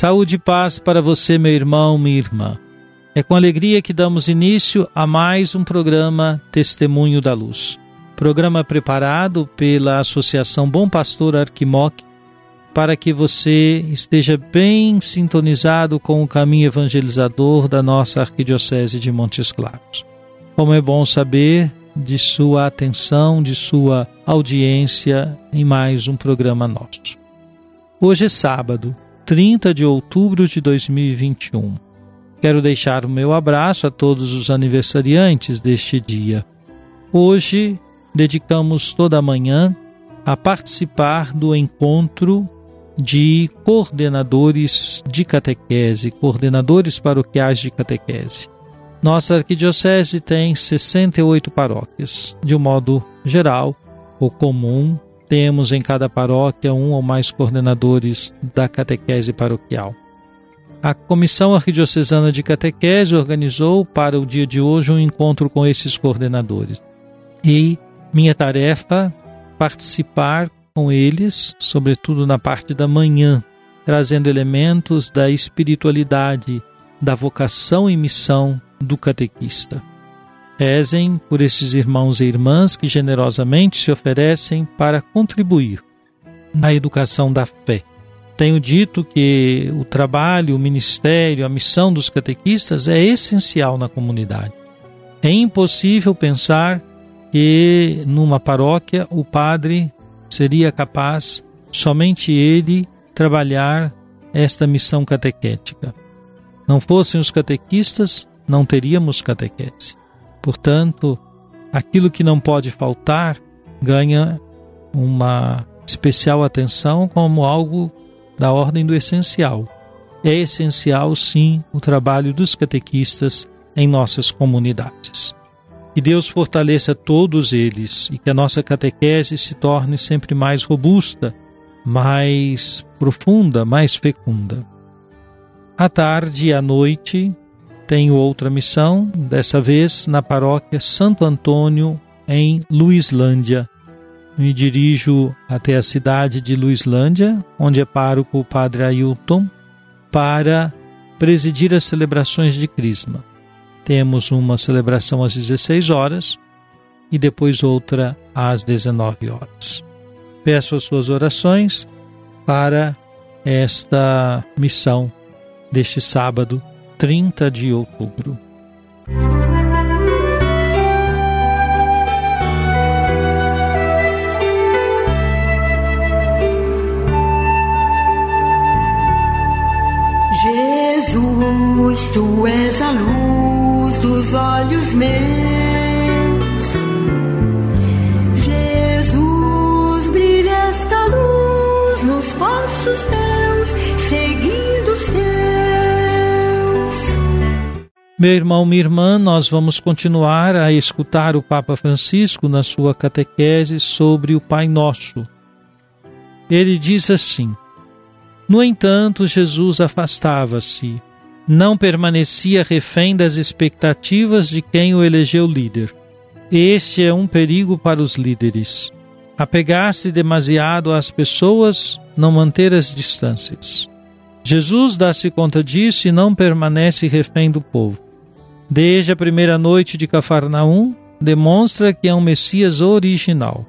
Saúde e paz para você, meu irmão, minha irmã. É com alegria que damos início a mais um programa Testemunho da Luz. Programa preparado pela Associação Bom Pastor Arquimoc para que você esteja bem sintonizado com o caminho evangelizador da nossa Arquidiocese de Montes Claros. Como é bom saber de sua atenção, de sua audiência em mais um programa nosso. Hoje é sábado, 30 de outubro de 2021. Quero deixar o meu abraço a todos os aniversariantes deste dia. Hoje dedicamos toda a manhã a participar do encontro de coordenadores de catequese, coordenadores paroquiais de catequese. Nossa arquidiocese tem 68 paróquias. De um modo geral ou comum, temos em cada paróquia um ou mais coordenadores da catequese paroquial. A Comissão Arquidiocesana de Catequese organizou para o dia de hoje um encontro com esses coordenadores. E minha tarefa participar com eles, sobretudo na parte da manhã, trazendo elementos da espiritualidade, da vocação e missão do catequista. Rezem por esses irmãos e irmãs que generosamente se oferecem para contribuir na educação da fé. Tenho dito que o trabalho, o ministério, a missão dos catequistas é essencial na comunidade. É impossível pensar que numa paróquia o padre seria capaz, somente ele, trabalhar esta missão catequética. Não fossem os catequistas, não teríamos catequese. Portanto, aquilo que não pode faltar ganha uma especial atenção como algo da ordem do essencial. É essencial, sim, o trabalho dos catequistas em nossas comunidades. Que Deus fortaleça todos eles e que a nossa catequese se torne sempre mais robusta, mais profunda, mais fecunda. À tarde e à noite tenho outra missão, dessa vez na paróquia Santo Antônio, em Luislândia. Me dirijo até a cidade de Luislândia, onde é pároco o padre Ailton, para presidir as celebrações de Crisma. Temos uma celebração às 16 horas e depois outra às 19 horas. Peço as suas orações para esta missão deste sábado, 30 de outubro. Jesus, tu és a luz dos olhos meus. Meu irmão, minha irmã, nós vamos continuar a escutar o Papa Francisco na sua catequese sobre o Pai Nosso. Ele diz assim: No entanto, Jesus afastava-se, não permanecia refém das expectativas de quem o elegeu líder. Este é um perigo para os líderes. Apegar-se demasiado às pessoas, não manter as distâncias. Jesus dá-se conta disso e não permanece refém do povo. Desde a primeira noite de Cafarnaum, demonstra que é um Messias original.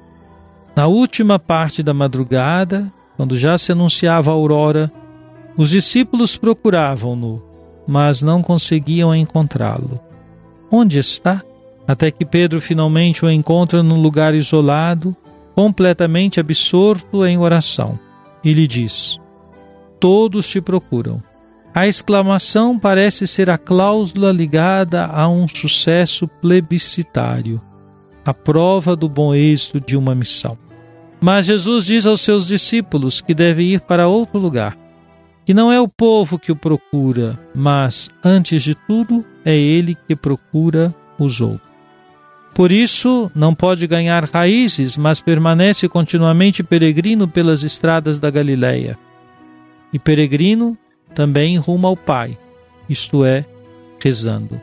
Na última parte da madrugada, quando já se anunciava a aurora, os discípulos procuravam-no, mas não conseguiam encontrá-lo. Onde está? Até que Pedro finalmente o encontra num lugar isolado, completamente absorto em oração, e lhe diz: Todos te procuram. A exclamação parece ser a cláusula ligada a um sucesso plebiscitário, a prova do bom êxito de uma missão. Mas Jesus diz aos seus discípulos que deve ir para outro lugar, que não é o povo que o procura, mas, antes de tudo, é ele que procura os outros. Por isso, não pode ganhar raízes, mas permanece continuamente peregrino pelas estradas da Galileia. E peregrino também rumo ao Pai, isto é, rezando.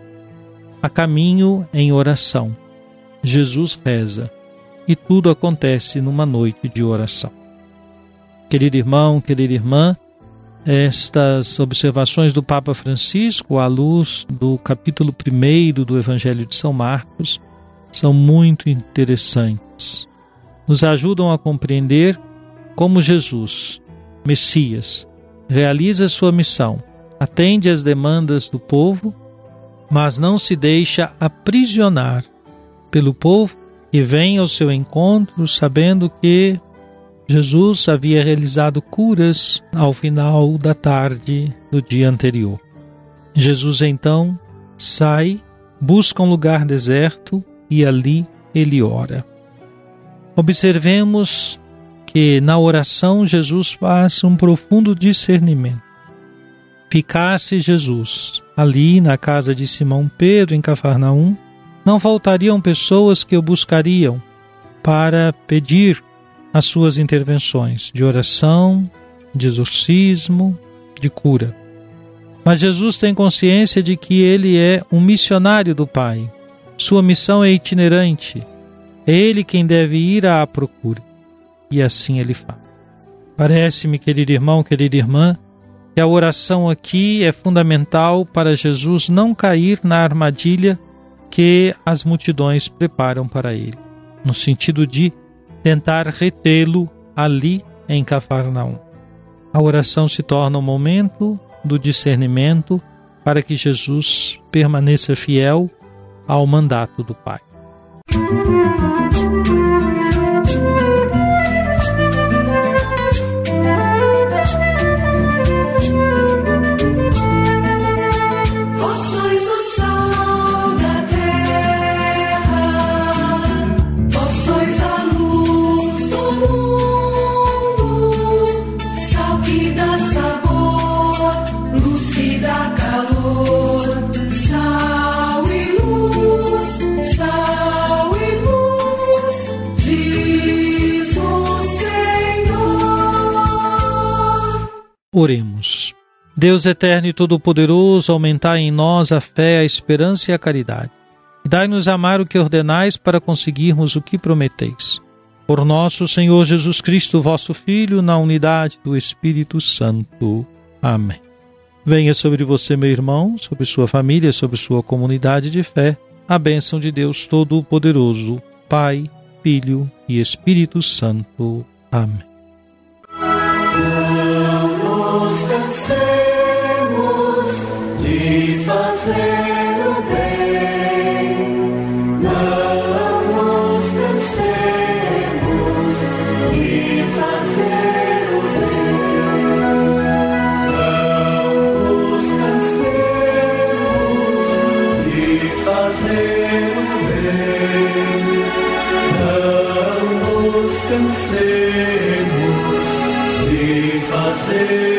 A caminho em oração. Jesus reza, e tudo acontece numa noite de oração. Querido irmão, querida irmã, estas observações do Papa Francisco à luz do capítulo 1 do Evangelho de São Marcos são muito interessantes. Nos ajudam a compreender como Jesus, Messias, realiza sua missão, atende às demandas do povo, mas não se deixa aprisionar pelo povo que vem ao seu encontro sabendo que Jesus havia realizado curas ao final da tarde do dia anterior. Jesus então sai, busca um lugar deserto e ali ele ora. Observemos que na oração Jesus faz um profundo discernimento. Ficasse Jesus ali na casa de Simão Pedro em Cafarnaum, não faltariam pessoas que o buscariam para pedir as suas intervenções de oração, de exorcismo, de cura. Mas Jesus tem consciência de que ele é um missionário do Pai sua missão é itinerante. É ele quem deve ir à procura. E assim ele faz. Parece-me, querido irmão, querida irmã, que a oração aqui é fundamental para Jesus não cair na armadilha que as multidões preparam para ele, no sentido de tentar retê-lo ali em Cafarnaum. A oração se torna um momento do discernimento para que Jesus permaneça fiel ao mandato do Pai. Oremos. Deus eterno e todo-poderoso, aumentai em nós a fé, a esperança e a caridade. Dai-nos amar o que ordenais para conseguirmos o que prometeis. Por nosso Senhor Jesus Cristo, vosso Filho, na unidade do Espírito Santo. Amém. Venha sobre você, meu irmão, sobre sua família, sobre sua comunidade de fé, a bênção de Deus Todo-Poderoso, Pai, Filho e Espírito Santo. Amém. descansemos de fazer.